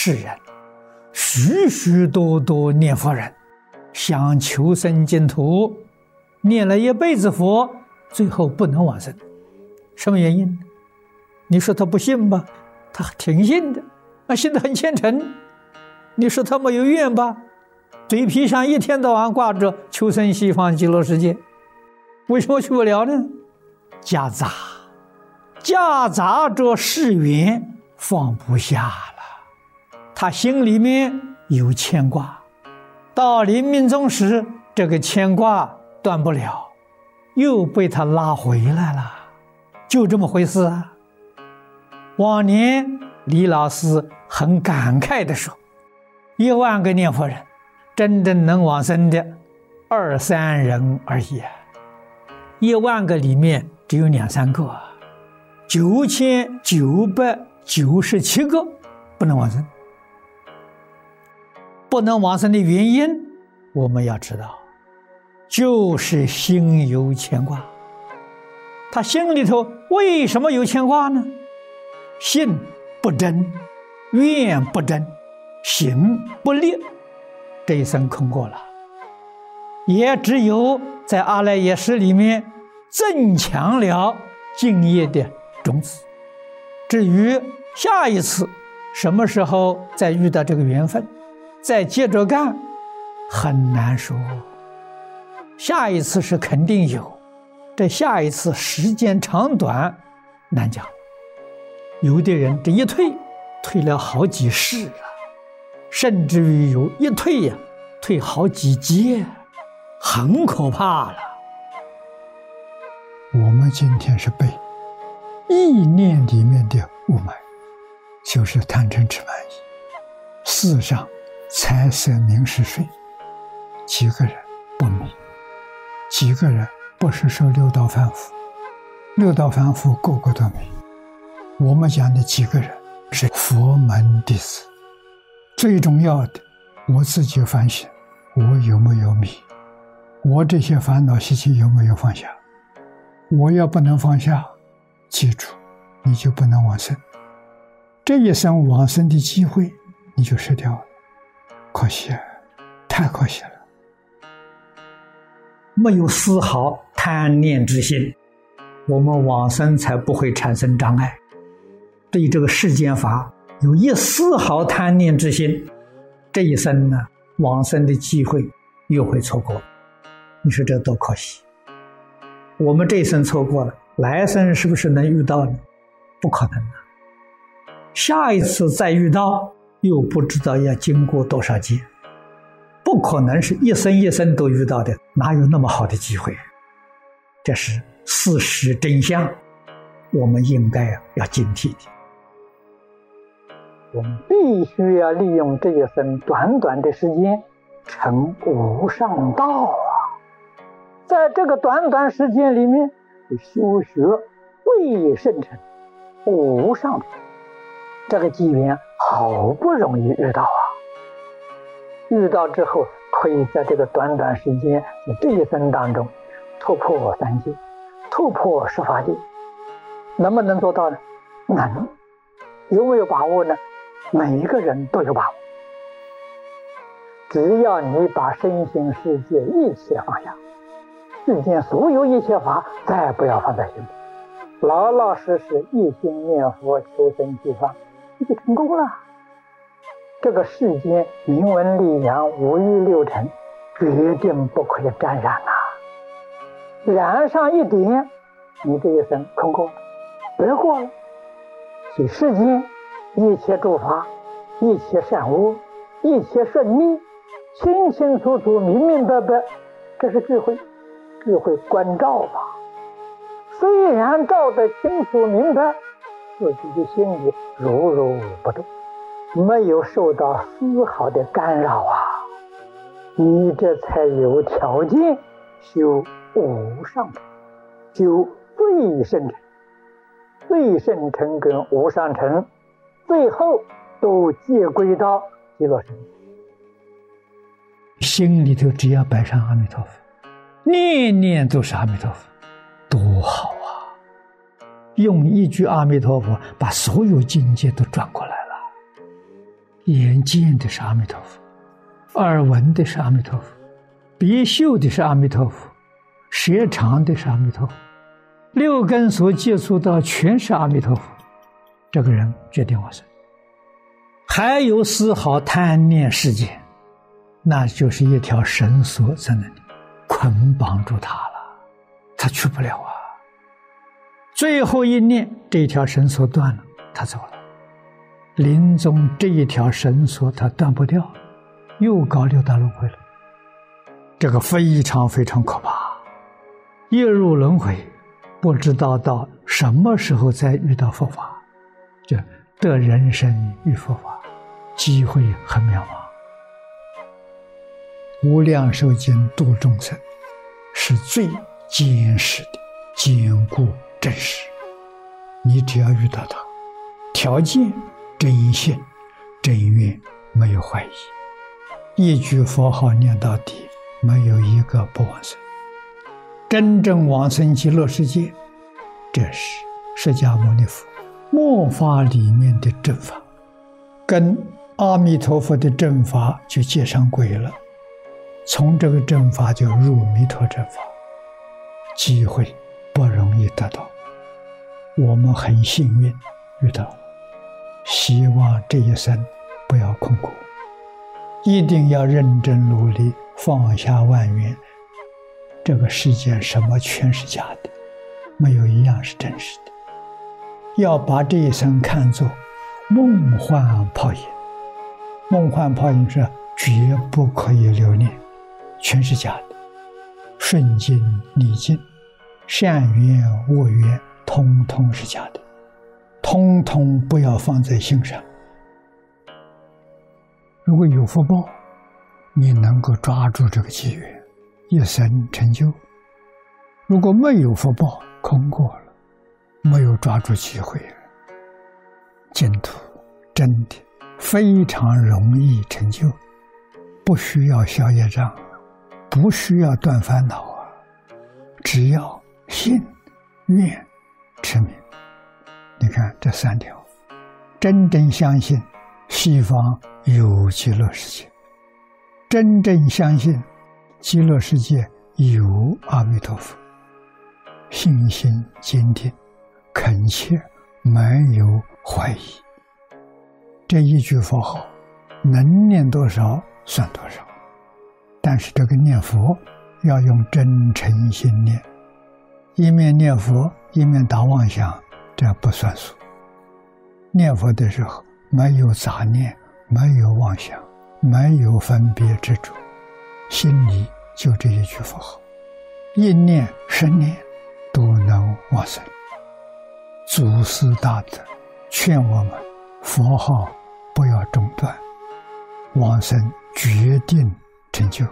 世人，许许多多念佛人，想求生净土，念了一辈子佛，最后不能往生，什么原因？你说他不信吧，他挺信的，啊，信得很虔诚。你说他没有愿吧，嘴皮上一天到晚挂着求生西方极乐世界，为什么去不了呢？夹杂，夹杂着誓缘，放不下了。他心里面有牵挂，到临命终时，这个牵挂断不了，又被他拉回来了，就这么回事啊。往年李老师很感慨地说：“一万个念佛人，真正能往生的二三人而已。一万个里面只有两三个，九千九百九十七个不能往生。不能往生的原因，我们要知道，就是心有牵挂。他心里头为什么有牵挂呢？”信不真，愿不真，行不立，这一生空过了。也只有在阿赖耶识里面增强了敬业的种子。至于下一次什么时候再遇到这个缘分，再接着干，很难说。下一次是肯定有，这下一次时间长短难讲。有的人这一退，退了好几世了，甚至于有一退呀，退好几阶，很可怕了。我们今天是被意念里面的雾霾，就是贪嗔痴慢疑，世上财色名食睡，几个人不迷，几个人不是说六道凡夫，六道凡夫个个都迷。我们讲的几个人是佛门弟子，最重要的，我自己反省，我有没有迷？我这些烦恼习气有没有放下？我要不能放下，记住，你就不能往生。这一生往生的机会你就失掉了，可惜，太可惜了。没有丝毫贪念之心，我们往生才不会产生障碍。对这个世间法有一丝毫贪念之心，这一生呢，往生的机会又会错过。你说这多可惜！我们这一生错过了，来生是不是能遇到呢？不可能了。下一次再遇到，又不知道要经过多少劫，不可能是一生一生都遇到的，哪有那么好的机会？这是事实真相，我们应该要警惕的。我们必须要利用这一生短短的时间成无上道啊！在这个短短时间里面，修学未圣成无上这个机缘好不容易遇到啊！遇到之后，可以在这个短短时间这一生当中突破三界，突破十法界，能不能做到呢？能，有没有把握呢？每一个人都有把握，只要你把身心世界一切放下，世间所有一切法再不要放在心里，老老实实一心念佛求生西方，你就成功了。这个世间名闻利养五欲六尘，决定不可以沾染呐！染上一点，你这一生空过，白过了。所以世间。一切诸法，一切善恶，一切顺利，清清楚楚、明明白白，这是智慧，智慧关照吧。虽然照得清楚明白，自己的心里如如不动，没有受到丝毫的干扰啊，你这才有条件修无上乘，修最胜乘，最胜乘跟无上乘。最后都皆归到极乐世界，心里头只要摆上阿弥陀佛，念念都是阿弥陀佛，多好！用一句阿弥陀佛，把所有境界都转过来了。眼见的是阿弥陀佛，耳闻的是阿弥陀佛，鼻嗅的是阿弥陀佛，舌尝的是阿弥陀佛，六根所接触到全是阿弥陀佛。这个人决定往生，还有丝毫贪念世界，那就是一条绳索在那里捆绑住他了，他去不了啊。最后一念，这条绳索断了，他走了。临终这一条绳索他断不掉，又搞六道轮回了。这个非常非常可怕，一入轮回，不知道到什么时候再遇到佛法。这得人生与佛法，机会很渺茫。无量寿经度众生，是最坚实的、坚固、真实。你只要遇到它，条件真心、真愿，没有怀疑，一句佛号念到底，没有一个不往生。真正往生极乐世界，这是释迦牟尼佛。末法里面的正法，跟阿弥陀佛的正法就接上轨了。从这个正法就入弥陀正法，机会不容易得到。我们很幸运遇到，希望这一生不要空过，一定要认真努力，放下万缘。这个世界什么全是假的，没有一样是真实的。要把这一生看作梦幻泡影，梦幻泡影是绝不可以留恋，全是假的。顺境逆境，善缘恶缘，通通是假的，通通不要放在心上。如果有福报，你能够抓住这个机缘，一生成就；如果没有福报，空过了。没有抓住机会，净土真的非常容易成就，不需要消业障，不需要断烦恼啊！只要信、愿、持名，你看这三条，真正相信西方有极乐世界，真正相信极乐世界有阿弥陀佛，信心坚定。恳切，没有怀疑。这一句佛号，能念多少算多少。但是这个念佛要用真诚心念，一面念佛一面打妄想，这不算数。念佛的时候没有杂念，没有妄想，没有分别执着，心里就这一句佛号，一念十念都能往生。祖师大德劝我们：佛号不要中断，往生决定成就。